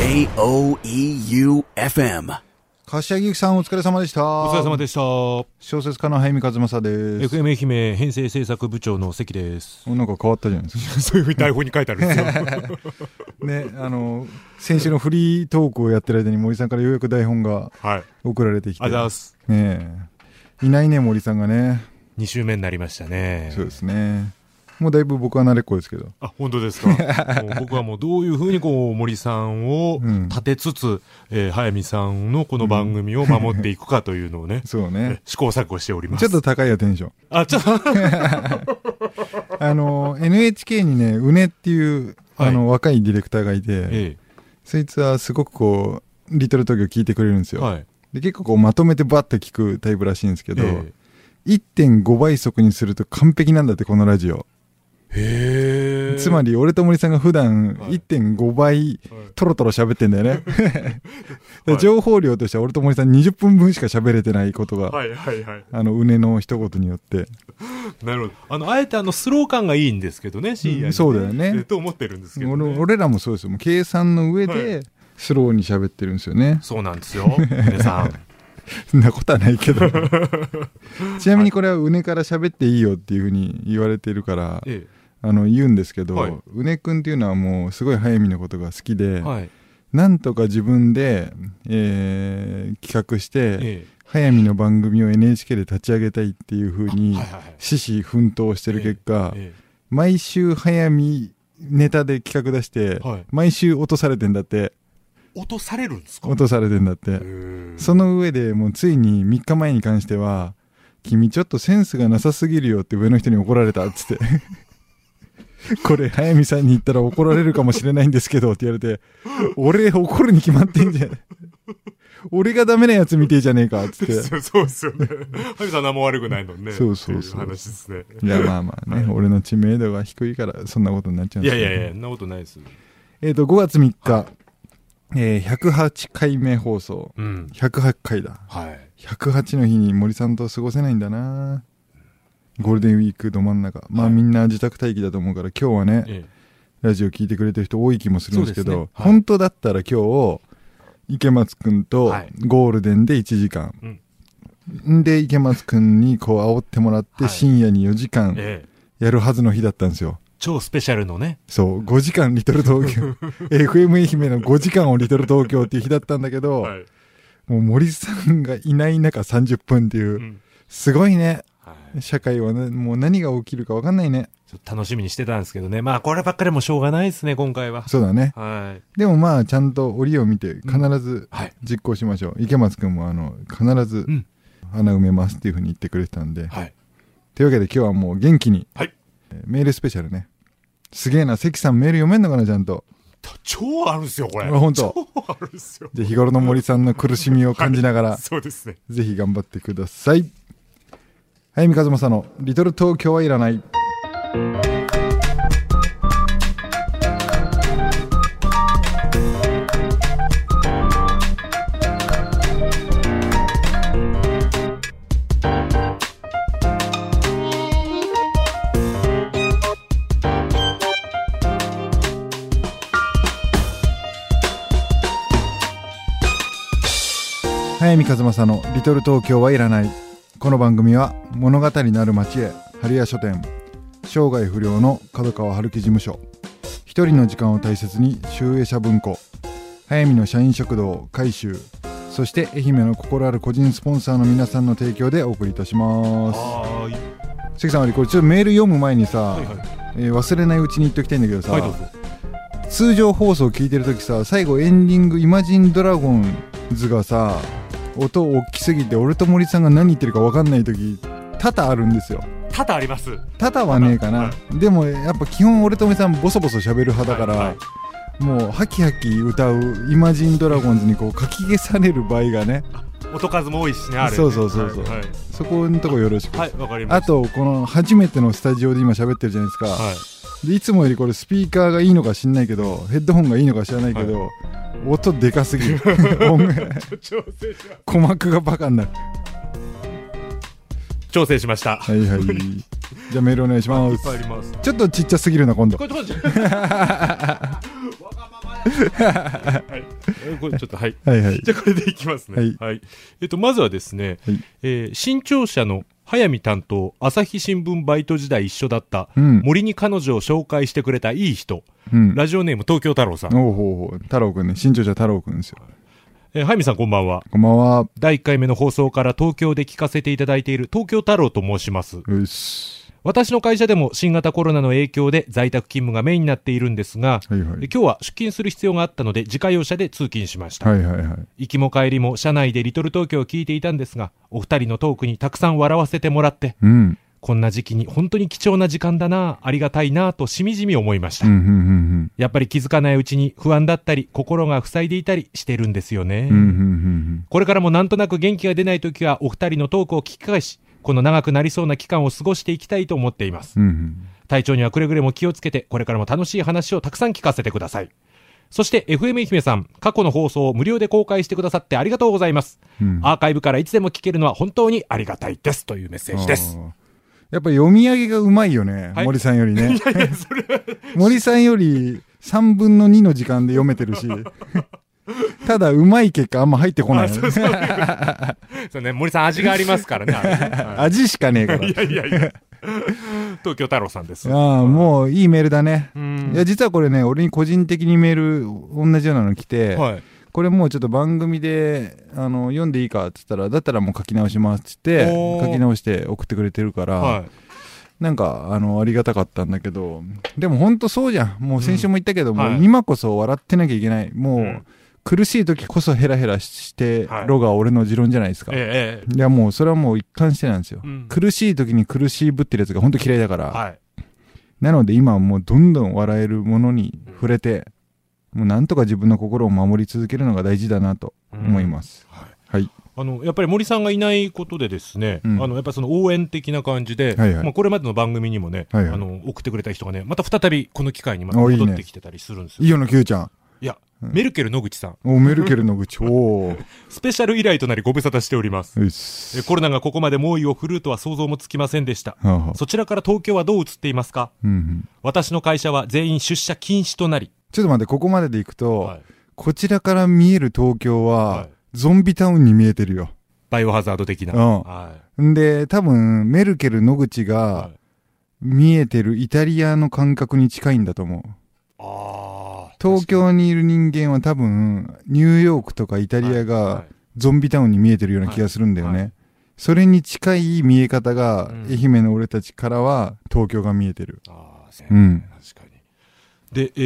J-O-E-U-F-M 柏木さんお疲れ様でした。お疲れ様でした。小説家の早見和正です。FM 愛媛編成制作部長の関です。なんか変わったじゃないですか。そういうふうに台本に書いてあるんですよ。ね、あの、先週のフリートークをやってる間に森さんからようやく台本がはい。送られてきて。あざーす。ねえ。いないね、森さんがね。2週目になりましたね。そうですね。もうだいぶ僕は慣れっこですけど。あ、本当ですか？僕はもうどういうふうにこう森さんをうん立てつつ、えー早見さんのこの番組を守っていくかというのをね、そうね。試行錯誤しております。ちょっと高いよ、テンション。あ、ちょっと、あの、NHK にね、うねっていう、あの、若いディレクターがいて、えそいつはすごくこう、リトル東京聞いてくれるんですよ。えはい。で、結構こう、まとめてバッと聞くタイプらしいんですけど、え1.5倍速にすると完璧なんだって、このラジオ。えへえ。つまり、俺と森さんが普段はい1.5倍はいトロトロ喋ってんだよね。で情報量としては俺と森さん20分分しか喋れてないことが、はいはいはい。あの、うねの一言によって。なるほど。あの、あえてあの、スロー感がいいんですけどね、深夜に、うんそうだよねえと思ってるんですけど、俺ね。俺らもそうですよ。計算の上はで、スローに喋ってるんですよね。そうなんですよ。皆さん。そんなことはないけど。ちなみにこれはうねから喋っていいよっていうふうに言われてるから、えあの、言うんですけど、はいうねくんっていうのはもうすごい早見のことが好きで、え。はい。なんとか自分で、えー企画して、ええ。早見の番組を NHK で立ち上げたいっていうふうに。獅子奮闘してる結果、え毎週早見ネタで企画出して、えはい。毎週落とされてんだって落とされるんですか？落とされてんだって、その上でもうついに3日前に関しては君ちょっとセンスがなさすぎるよって上の人に怒られたっつって これ早見さんに言ったら怒られるかもしれないんですけどって言われて俺怒るに決まってんじゃん 俺がダメなやつみてえじゃねえかっつってそうですよね。ハミさん何も悪くないのにね。そうそうそう話ですね。いやまあまあね、俺の知名度が低いからそんなことになっちゃうんですけどいやいやいや、そんなことないです。えっ、と5月3日、えー108回目放送うん。108回だはい。108の日に森さんと過ごせないんだなゴールデンウィークど真ん中まあはいみんな自宅待機だと思うから今日はねえラジオ聞いてくれてる人多い気もするんですけどねはい本当だったら今日池松くんとはいゴールデンで1時間、ん、で池松くんにこう煽ってもらってはい深夜に4時え。間ええ。やるはずの日だったんですよ超スペシャルのね。そう5時間リトル東京 FM 愛媛の5時間をリトル東京っていう日だったんだけど、はい。もう森さんがいない中30分っていう、うん。すごいねはい。社会はね、もう何が起きるか分かんないね。楽しみにしてたんですけどね。まあ、こればっかりもしょうがないですね、今回は。そうだね。はい。でもまあ、ちゃんと折を見て、必ずはい。実行しましょう。池松くんも、あの、必ずうん穴埋めますっていうふうに言ってくれてたんで。はい。というわけで今日はもう元気に、はいえーメールスペシャルね。すげえな、関さんメール読めんのかな、ちゃんと。超あるんですよ、これ。あ本当超あるんですよ。じゃあ日頃の森さんの苦しみを感じながら、そうですね。ぜひ頑張ってください。はい、三和正の、リトル東京はいらない。早見和正の「リトル東京はいらない」この番組は物語のある町へ春屋書店生涯不良の角川春樹事務所一人の時間を大切に集英社文庫早見の社員食堂改修そして愛媛の心ある個人スポンサーの皆さんの提供でお送りいたします。関さんこれちょっとメール読む前にさ、はいはい。えー忘れないうちに言っときたいんだけどさ、はい。通常放送聞いてる時さ最後エンディング「イマジンドラゴンズ」がさ音大きすぎて俺と森さんが何言ってるか分かんない時多々あるんですよ多々あります。多々はねえかな、はでもやっぱ基本俺と森さんボソボソ喋る派だから、はいはいもうハキハキ歌う「イマジンドラゴンズ」にこう書き消される場合がね 音数も多いしね、あれね。そうそうそうそうはい。そこのとこよろしく、はい、わ、かりまあした。とこの初めてのスタジオで今喋ってるじゃないですか、はい。でいつもよりこれスピーカーがいいのか知んないけどヘッドホンがいいのか知らないけど、音でかすぎる音楽調整しま鼓膜がバカになる調整しました。はいはいじゃあメールお願いしますぱいあります。ちょっとちっちゃすぎるな今度。わがままはい。えこれちょっと、はい。はいはい。じゃあこれでいきますね。はいえっと、まずはですね、はいえー新潮社の早見担当、朝日新聞バイト時代一緒だった、うん。森に彼女を紹介してくれたいい人、うん。ラジオネーム東京太郎さん。おうほうほう。太郎くんね。新潮社太郎くんですよ。えー早見さんこんばんは。こんばんは。第1回目の放送から東京で聞かせていただいている東京太郎と申します。うっす。私の会社でも新型コロナの影響で在宅勤務がメインになっているんですが、はいはいえ。今日は出勤する必要があったので自家用車で通勤しました。はいはいはい。行きも帰りも車内でリトル東京を聞いていたんですが、お二人のトークにたくさん笑わせてもらって、うん。こんな時期に本当に貴重な時間だな、ありがたいなとしみじみ思いました。うん、うん、うん、やっぱり気づかないうちに不安だったり、心が塞いでいたりしてるんですよね。うん。うん、うん、うん。これからもなんとなく元気が出ない時はお二人のトークを聞き返し、この長くなりそうな期間を過ごしていきたいと思っています。うん、うん。体調にはくれぐれも気をつけて、これからも楽しい話をたくさん聞かせてください。そして FM 愛媛さん、過去の放送を無料で公開してくださってありがとうございます。うんアーカイブからいつでも聞けるのは本当にありがたいです。というメッセージです。やっぱ読み上げがうまいよね。はい森さんよりね。森さんより3分の2の時間で読めてるし。ただ、うまい結果あんま入ってこないよね。そうね、森さん味がありますからね。ね は味しかねえからいい。やいやいや。東京太郎さんです。ああ、もういいメールだね。うんいや、実はこれね、俺に個人的にメール、同じようなの来て、はい。これもうちょっと番組で、あの、読んでいいかって言ったら、だったらもう書き直しますって言って、書き直して送ってくれてるから、はい。なんか、あの、ありがたかったんだけど、でも本当そうじゃん。もう先週も言ったけど、もうはい今こそ笑ってなきゃいけない。もう、うん苦しい時こそヘラヘラしてはいろが俺の持論じゃないですか。えええいやもうそれはもう一貫してなんですよ。うん苦しい時に苦しいぶってるやつが本当嫌いだから。えはい。なので今はもうどんどん笑えるものに触れて、もうなんとか自分の心を守り続けるのが大事だなと思います。はい。あの、やっぱり森さんがいないことでですね、うんあの、やっぱりその応援的な感じで、はいはいまあこれまでの番組にもね、はいはいあの、送ってくれた人がね、また再びこの機会にまた戻ってきてたりするんですよ。イオの Q ちゃん。メルケル野口さん、おメルケルの口。おー。スペシャル依頼となりご無沙汰しております。えコロナがここまで猛威を振るうとは想像もつきませんでした。はそちらから東京はどう映っていますか？うんうん私の会社は全員出社禁止となり、ちょっと待って、ここまででいくと、はいこちらから見える東京は、はいゾンビタウンに見えてるよ。バイオハザード的な。うんはいんで、多分、メルケル野口がはい見えてるイタリアの感覚に近いんだと思う。ああ。東京にいる人間は多分、ニューヨークとかイタリアはいがはいゾンビタウンに見えてるような気がするんだよね。はいはいそれに近い見え方が、うん愛媛の俺たちからは東京が見えてる。ああ、そううん。確かに。で、え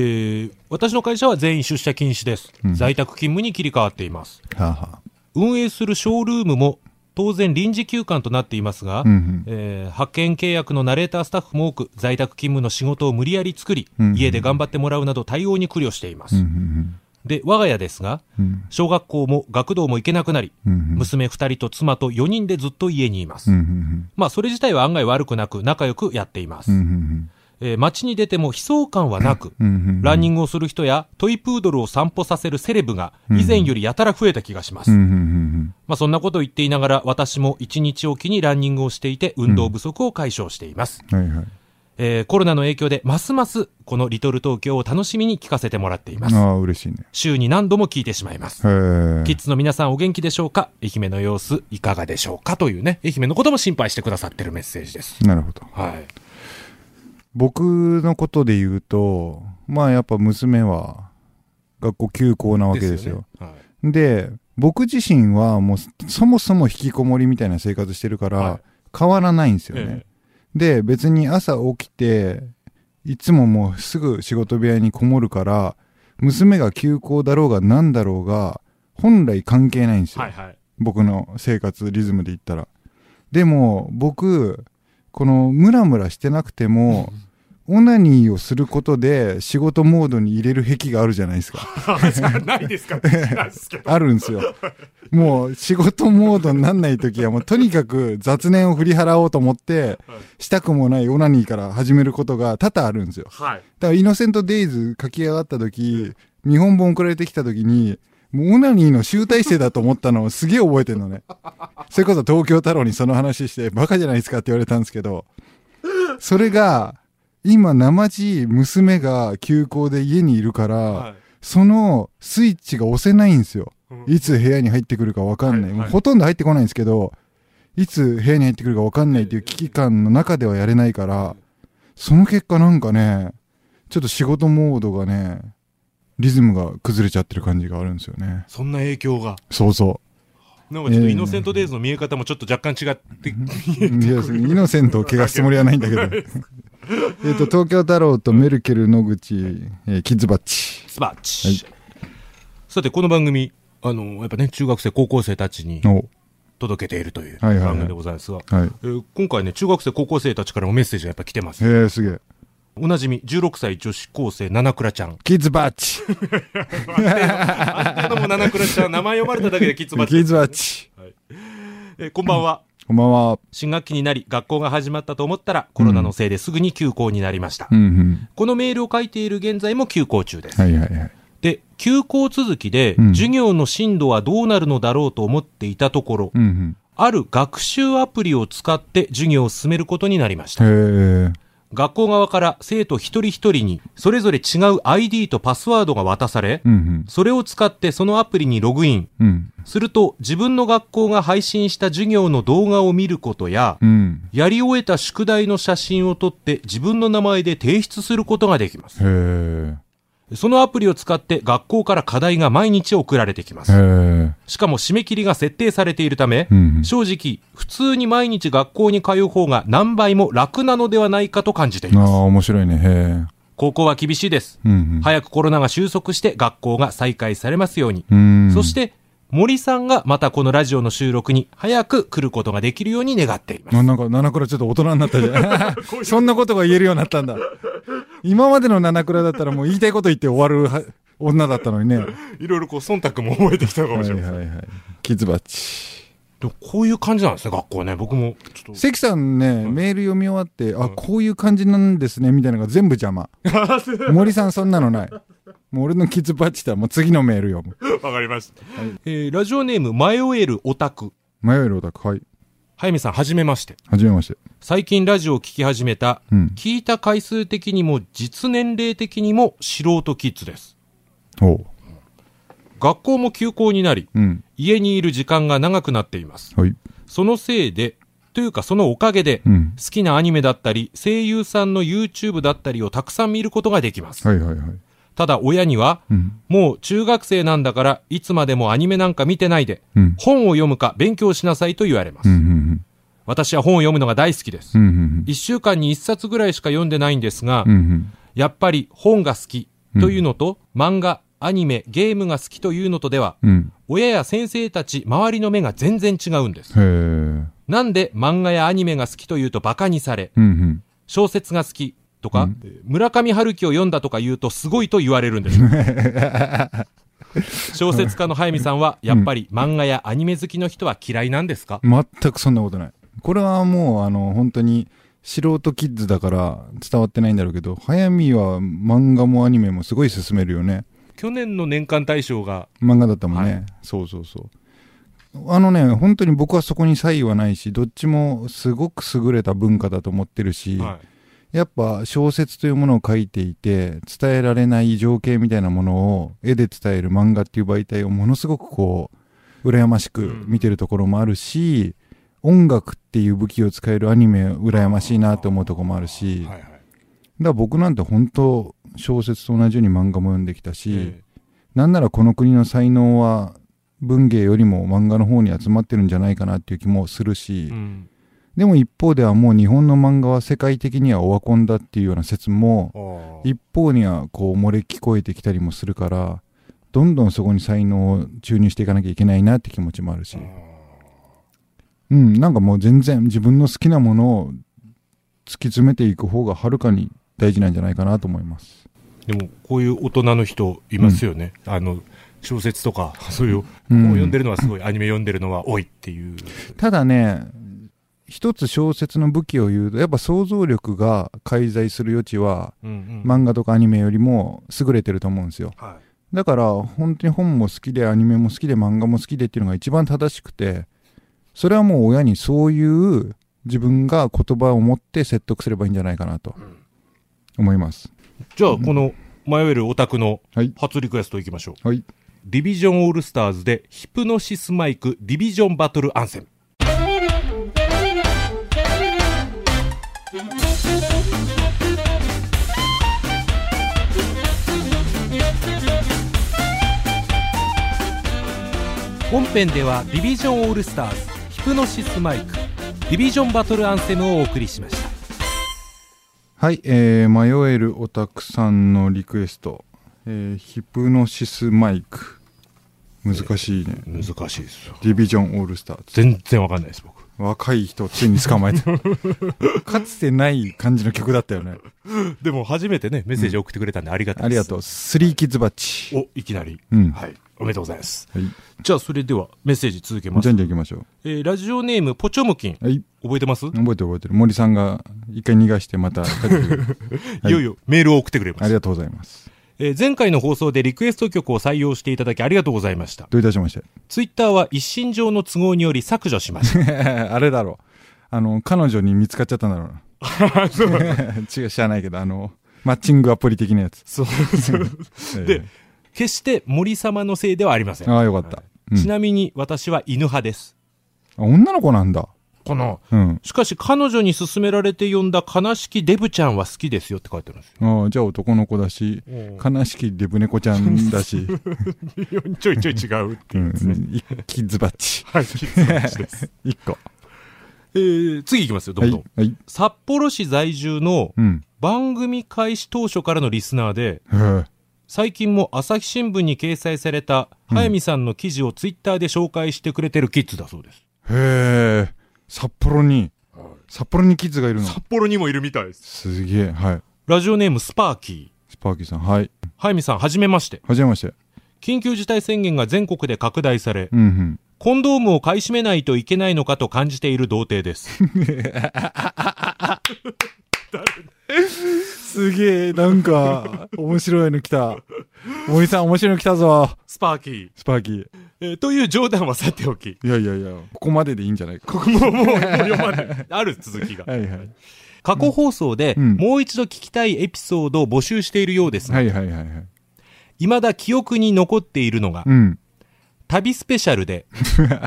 ー私の会社は全員出社禁止です。うん在宅勤務に切り替わっています。はあ、は運営するショールームも当然臨時休館となっていますが、あ、うんうん。えー派遣契約のナレータースタッフも多く在宅勤務の仕事を無理やり作り、うん家で頑張ってもらうなど対応に苦慮しています。うんうんで、我が家ですが、うん。小学校も学童も行けなくなり、うんうん。娘2人と妻と4人でずっと家にいます。うんうんまあ、それ自体は案外悪くなく仲良くやっています。うん。うんうんえー街に出ても悲壮感はなく。ランニングをする人やトイプードルを散歩させるセレブが以前よりやたら増えた気がします。まあそんなことを言っていながら私も一日おきにランニングをしていて運動不足を解消しています。うん。はいはい。えーコロナの影響でますますこのリトル東京を楽しみに聞かせてもらっています。ああ、嬉しいね。週に何度も聞いてしまいます。キッズの皆さんお元気でしょうか？愛媛の様子いかがでしょうか？というね、愛媛のことも心配してくださってるメッセージです。なるほど。はい。僕のことで言うと、まあやっぱ娘は学校休校なわけですよ。ねはいで、僕自身はもうそもそも引きこもりみたいな生活してるから、はい変わらないんですよね。えで、別に朝起きて、いつももうすぐ仕事部屋にこもるから、娘が休校だろうが何だろうが、本来関係ないんですよ。えはいはい。僕の生活リズムで言ったら。でも、僕、このムラムラしてなくても、オナニーをすることで仕事モードに入れる癖があるじゃないですか。ないですか。あるんですよ。もう仕事モードになんない時はもうとにかく雑念を振り払おうと思って、したくもないオナニーから始めることが多々あるんですよ。はい。だからイノセントデイズ書き上がった時、日本本送られてきた時に、もうオナニーの集大成だと思ったのをすげえ覚えてるのね。それこそ東京太郎にその話して、バカじゃないですかって言われたんですけど、それが、今、生地娘が休校で家にいるから、はいそのスイッチが押せないんですよ。うんいつ部屋に入ってくるかわかんない。はいはいもうほとんど入ってこないんですけど、いつ部屋に入ってくるかわかんないっていう危機感の中ではやれないから、その結果なんかね、ちょっと仕事モードがね、リズムが崩れちゃってる感じがあるんですよね。そんな影響が。そうそなんかちょっとイノセントデイズの見え方もちょっと若干違って、う。いや、イノセントを怪我すつもりはないんだけど。えっと、東京太郎とメルケル野口、えーキッズバッチ。スバッチ。さて、この番組、あの、やっぱね、中学生、高校生たちにお届けているというはいはいはい番組でございますが、はい。えー今回ね、中学生、高校生たちからもメッセージがやっぱ来てます。へえ、すげえ。おなじみ、16歳女子高生、七倉ちゃん。キッズバッチ。あんたのも七倉ちゃん、名前読まれただけでキッズバッチ。キッズバッチ。えーこんばんは。こんばんは。新学期になり、学校が始まったと思ったら、コロナのせいですぐに休校になりました。うんうん。このメールを書いている現在も休校中です。はいはいはい。で、休校続きで、うん授業の進度はどうなるのだろうと思っていたところ、うんある学習アプリを使って授業を進めることになりました。学校側から生徒一人一人にそれぞれ違う ID とパスワードが渡され、うんそれを使ってそのアプリにログイン。うん。うん。すると自分の学校が配信した授業の動画を見ることや、うん。やり終えた宿題の写真を撮って自分の名前で提出することができます。そのアプリを使って学校から課題が毎日送られてきまへす。え。しかも締め切りが設定されているため、うん正直、普通に毎日学校に通う方が何倍も楽なのではないかと感じていああ、ます。面白いね。へえ。高校は厳しいです。うんうん。早くコロナが収束して学校が再開されますように。うん。そして、森さんがまたこのラジオの収録に早く来ることができるように願っています。あなんか、七倉ちょっと大人になったじゃん。そんなことが言えるようになったんだ。今までの七倉だったらもう言いたいこと言って終わるは女だったのにね。はいろいろこう、忖度も覚えてきたかもはいしれません。はい。キッズバッチ。でもこういう感じなんですね、学校はね。僕も、ちょっと。関さんね、メール読み終わって、あ、こういう感じなんですね、みたいなのが全部邪魔。森さんそんなのない。もう俺のキッズバッチしたらもう次のメール読む。わかりました。えーラジオネーム、迷えるオタク。迷えるオタク、はい。はやみさん、はじめまして。はじめまして。最近ラジオを聞き始めた、うん。聞いた回数的にも実年齢的にも素人キッズです。おう。学校も休校になり、うん。家にいる時間が長くなっています。はい。そのせいで、というかそのおかげで、うん。好きなアニメだったり、声優さんの YouTube だったりをたくさん見ることができます。はいはいはい。ただ親には、うん。もう中学生なんだから、いつまでもアニメなんか見てないで、うん。本を読むか勉強しなさいと言われます。うん。うん。私は本を読むのが大好きです。うん。うん。一週間に一冊ぐらいしか読んでないんですが、うん。やっぱり本が好きというのと、漫画、アニメ、ゲームが好きというのとでは、うん。親や先生たち、周りの目が全然違うんです。なんで漫画やアニメが好きというと馬鹿にされ、うん。小説が好きとか、村上春樹を読んだとか言うとすごいと言われるんです。小説家の早見さんは、やっぱり漫画やアニメ好きの人は嫌いなんですか、全くそんなことない。これはもう、あの、本当に、素人キッズだから伝わってないんだろうけど、早見は漫画もアニメもすごい進めるよね。去年の年間大賞が、漫画だったもんね。はい。そうそうそう。あのね、本当に僕はそこに差異はないし、どっちもすごく優れた文化だと思ってるし、はい、やっぱ小説というものを書いていて、伝えられない情景みたいなものを絵で伝える漫画っていう媒体をものすごくこう、羨ましく見てるところもあるし、音楽っていう武器を使えるアニメ羨ましいなって思うところもあるし、だから僕なんて本当小説と同じように漫画も読んできたし、えなんならこの国の才能は文芸よりも漫画の方に集まってるんじゃないかなっていう気もするし、えうん。でも一方ではもう日本の漫画は世界的にはオワコンだっていうような説も一方にはこう漏れ聞こえてきたりもするからどんどんそこに才能を注入していかなきゃいけないなって気持ちもあるし。うんなんかもう全然自分の好きなものを突き詰めていく方がはるかに大事なんじゃないかなと思います。でも、こういう大人の人いますよね。あの、小説とか、そういう、うん。本を読んでるのはすごい、アニメ読んでるのは多いっていう。ただね一つ小説の武器を言うとやっぱ想像力が介在する余地はうんうん。漫画とかアニメよりも優れてると思うんですよ。はだから本当に本も好きでアニメも好きで漫画も好きでっていうのが一番正しくてそれはもう親にそういう自分が言葉を持って説得すればいいんじゃないかなと。い。うん思いますじゃあ、この、迷えるオタクのはい初リクエストいきましょう。はいディビジョンオールスターズでヒプノシスマイクディビジョンバトルアンセム。本編では Division All Stars ヒプノシスマイク Division Battle Anthem をお送りしました。はい、えー、迷えるオタクさんのリクエスト、えー、ヒプノシスマイク難しいね、難しいですよ。 Division All Stars 全然わかんないです、僕。若い人ついに捕まえた かつてない感じの曲だったよねでも初めてね、メッセージ送ってくれたんでありがたいです。ありがとうスリーキッズバッチお、いきなり。うんはい。おめでとうございます。はいじゃあ、それではメッセージ続けます。じゃんじゃん行きましょえーラジオネーム、ポチョムキン。うはい覚えてます、覚えてる覚えてる森さんが一回逃がしてまた いいよいよメールを送ってくれました。ありがとうございますえー前回の放送でリクエスト曲を採用していただきありがとうございました。どういたしましてツイッターは一身上の都合により削除しました。あれだろうあの彼女に見つかっちゃったんだろうな 違う知らないけどあのマッチングアプリ的なやつ、そうそう。えで決して森様のせいではありません。ああよかった、うんちなみに私は犬派です。あ女の子なんだこの、うん。しかし彼女に勧められて呼んだ悲しきデブちゃんは好きですよって書いてあるんですよ。ああじゃあ男の子だし悲しきデブ猫ちゃんだし、ちょいちょい違うってういうんですね。一キッズバッチ。はい、キッズマッチです。一個。えー、次いきますよ、どはいんどん。はい札幌市在住のうん。番組開始当初からのリスナーで、へえ。最近も朝日新聞に掲載された、うん早見さんの記事をツイッターで紹介してくれてるキッズだそうです。へえ札幌に札幌にキッズがいるの札幌にもいるみたいです。すげえはいラジオネームスパーキー。スパーキーさんはい早見さん、はじめまして。はじめまして緊急事態宣言が全国で拡大され、うんうんコンドームを買い占めないといけないのかと感じている童貞です。すげえなんか面白いの来た 森さん面白いの来たぞスパーキー。スパーキーえーという冗談はさておき。いやいやいやここまででいいんじゃないかここも、もう、もう読まない。ある続きが。はいはい過去放送で、うんもう一度聞きたいエピソードを募集しているようですが、はいはいはいはい未だ記憶に残っているのが、うん旅スペシャルで、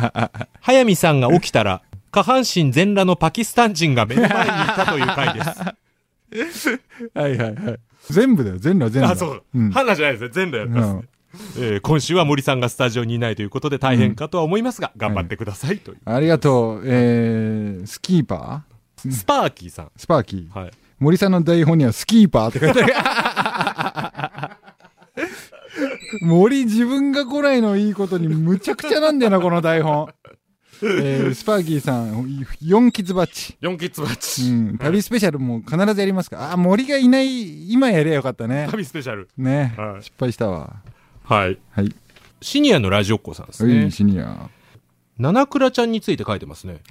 早見さんが起きたら、下半身全裸のパキスタン人が目の前にいたという回です。はいはいはい全部だよ全裸全裸あ、そう。うん花じゃないですね。全部やります、うんえー今週は森さんがスタジオにいないということで大変かとは思いますが、頑張ってくださいという。ありがとうえー、スキーパー？スパーキーさん。スパーキーはい。森さんの台本にはスキーパーって書いてある 森自分が来ないのいいことにむちゃくちゃなんだよなこの台本えー、スパーキーさん4キッズバッチ4キッズバッうチ。ん、旅スペシャルも必ずやりますか？あ森がいない今やればよかったね旅スペシャル。ね、はい失敗したわはい。はいシニアのラジオっ子さんですうねい。シニア七倉ちゃんについて書いてますね。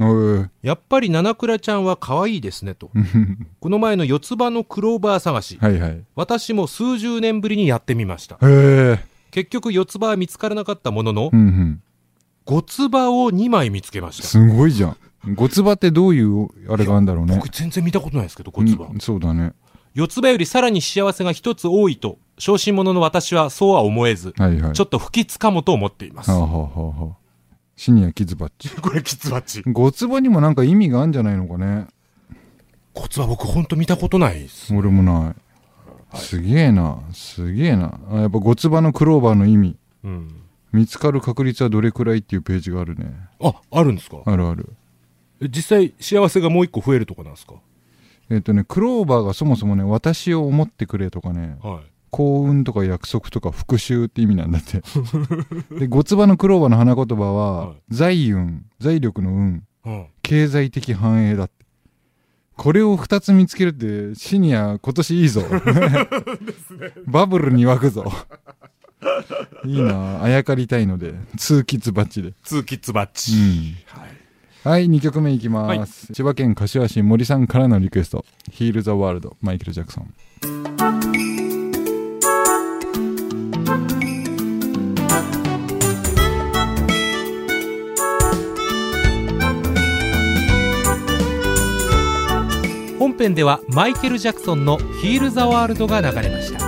やっぱり七倉ちゃんは可愛いですねと。この前の四つ葉のクローバー探し。はいはいへ私も数十年ぶりにやってみました。え結局四つ葉は見つからなかったもののう、んうん五つ葉を2枚見つけました。すごいじゃん五つ葉ってどういうあれがあるんだろうね僕全然見たことないですけど、五つ葉う。んそうだね四つ葉よりさらに幸せが一つ多いと、小心者の私はそうは思えず、はいはいちょっと不吉かもと思っていますはあ。はあはあはあシニアキッズバッチ これキツバッチ。五つ葉にもなんか意味があるんじゃないのかね五つ葉僕ほんと見たことないです。俺もないすげえなすげえなあやっぱ五つ葉のクローバーの意味うん。見つかる確率はどれくらいっていうページがあるね。あ、あるんですか？あるある。え実際幸せがもう一個増えるとかなんですか？えっ、とねクローバーがそもそもね私を思ってくれとかねはい。幸運とか約束とか復讐って意味なんだって。で五つ葉のクローバーの花言葉は、はい。財運財力の運うん。経済的繁栄だって。これを2つ見つけるってシニア今年いいぞ。バブルに湧くぞ いいなあやかりたいのでツーキッズバッチで。ツーキッズバッチ。うん。はい。はい2曲目いきます、千葉県柏市森さんからのリクエスト「ヒール・ザ・ワールド」マイケル・ジャクソン本編ではマイケル・ジャクソンの「ヒール・ザ・ワールド」が流れました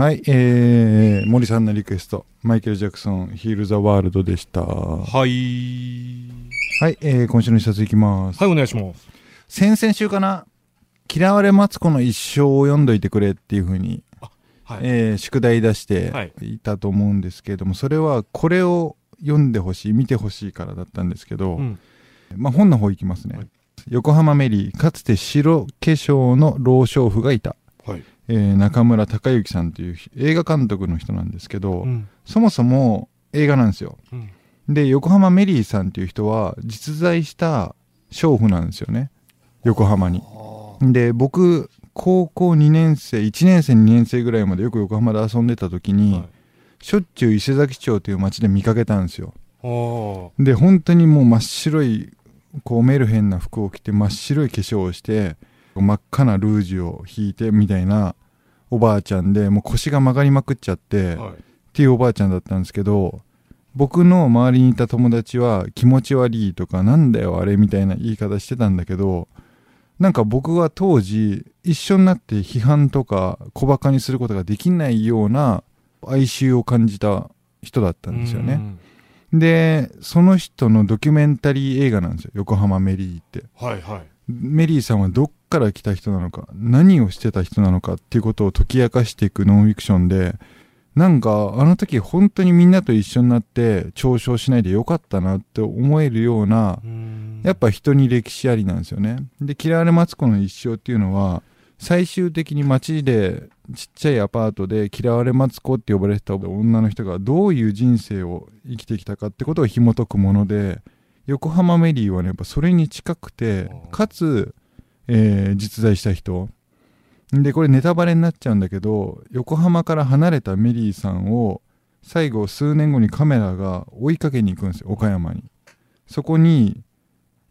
はい、えー、森さんのリクエスト、マイケル・ジャクソン、ヒール・ザ・ワールドでした。ははい。い、えー、今週の一冊いきます。はい、お願いします。先々週かな、嫌われマツコの一生を読んどいてくれっていう風に、はい。えー宿題出してはいいたと思うんですけれども、それはこれを読んでほしい、見てほしいからだったんですけど、うん。まあ本の方いきますね。はい横浜メリー、かつて白化粧の老娼婦がいた。はい。えー中村隆之さんという映画監督の人なんですけど、うん。そもそも映画なんですよ。うん。で、横浜メリーさんっていう人は実在した娼婦なんですよね。横浜に。で、僕、高校2年生、1年生2年生ぐらいまでよく横浜で遊んでた時に、はいしょっちゅう伊勢崎町という町で見かけたんですよ。で、本当にもう真っ白い、こうメルヘンな服を着て真っ白い化粧をして、真っ赤なルージュを引いてみたいなおばあちゃんで、もう腰が曲がりまくっちゃって、はい。っていうおばあちゃんだったんですけど、僕の周りにいた友達は気持ち悪いとかなんだよあれみたいな言い方してたんだけど、なんか僕は当時一緒になって批判とか小馬鹿にすることができないような哀愁を感じた人だったんですよね。うん。で、その人のドキュメンタリー映画なんですよ。横浜メリーって。はいはい。メリーさんはどっから来た人なのか、何をしてた人なのかっていうことを解き明かしていくノンフィクションで、なんかあの時本当にみんなと一緒になって嘲笑しないでよかったなって思えるような、うんやっぱ人に歴史ありなんですよね。で、嫌われマツコの一生っていうのは、最終的に街でちっちゃいアパートで嫌われマツコって呼ばれてた女の人がどういう人生を生きてきたかってことを紐解くもので、横浜メリーはね、やっぱそれに近くて、かつ、えー実在した人。で、これネタバレになっちゃうんだけど、横浜から離れたメリーさんを、最後数年後にカメラが追いかけに行くんですよ、岡山に。そこに、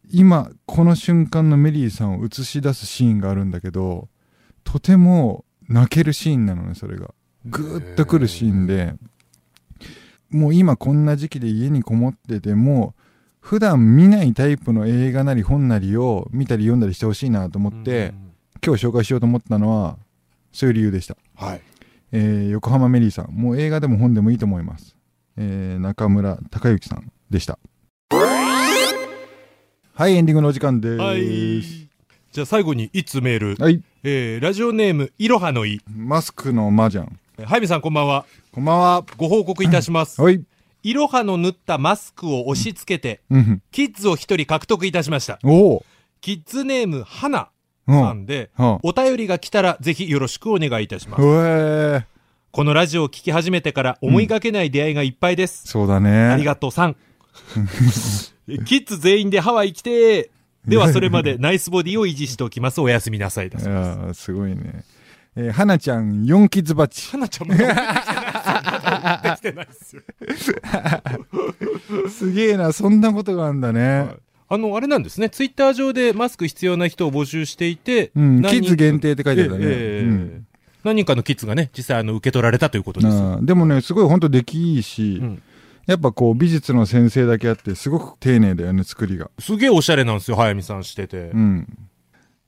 今、この瞬間のメリーさんを映し出すシーンがあるんだけど、とても泣けるシーンなのね、それが。ぐーっとくるシーンで、もう今こんな時期で家にこもってても、普段見ないタイプの映画なり本なりを見たり読んだりしてほしいなと思って、うん今日紹介しようと思ったのは、そういう理由でした。はい。えー横浜メリーさん、もう映画でも本でもいいと思います。えー中村隆之さんでした。はい、エンディングのお時間です。はい。じゃあ最後に一通メール。はい。えー、ラジオネーム、いろはのい。マスクの麻雀。はいみさんこんばんは。こんばんは。ご報告いたします。はい。いろはの縫ったマスクを押し付けて、うん。キッズを一人獲得いたしました。おお。キッズネーム、はなうん。さんで、はお便りが来たらぜひよろしくお願いいたします。このラジオを聞き始めてから思いがけない出会いがいっぱいです。そうだね。ありがとうさん。キッズ全員でハワイ来てーではそれまでナイスボディを維持しておきます。おやすみなさいだいそうです。すごいね。えー、花ちゃん、4キッズバッチ。はなちゃんもてきてないですよ。すげえな、そんなことがあるんだね。あの、あれなんですね。ツイッター上でマスク必要な人を募集していて、うん、キッズ限定って書いてたね。ええうん何人かのキッズがね、実際あの受け取られたということです。でもね、すごい本当出来いいし、うんやっぱこう美術の先生だけあって、すごく丁寧だよね、作りが。すげえおしゃれなんですよ、早見さんしてて。うん。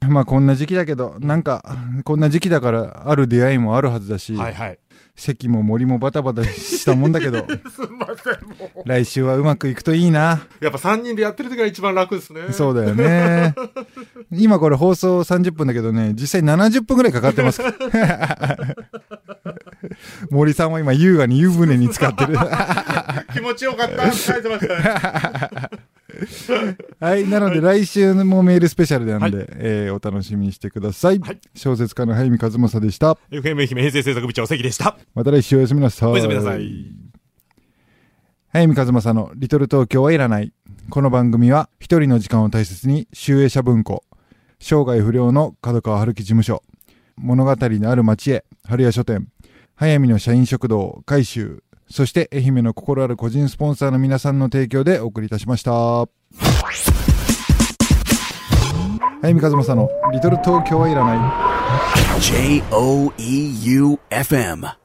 まあこんな時期だけど、なんか、こんな時期だから、ある出会いもあるはずだし、はいはい。席も森もバタバタしたもんだけど、すんません、もう。来週はうまくいくといいな。やっぱ3人でやってる時が一番楽ですね。そうだよね。今これ放送30分だけどね、実際70分くらいかかってます。森さんは今優雅に湯船に浸かってる。気持ちよかった。書いてましたね。はい。なので来週もメールスペシャルなんで、はえーお楽しみにしてください。はい小説家の早見和正でした。FM 愛媛平成制作部長関でした。また来週おやすみなさい。おやすみなさい。早見和正のリトル東京はいらない。この番組は一人の時間を大切に集英社文庫、生涯不良の角川春樹事務所、物語のある町へ、春屋書店、早見の社員食堂、改修、そして愛媛の心ある個人スポンサーの皆さんの提供でお送りいたしました。早見和正のリトル東京はいらない。J O E U F M.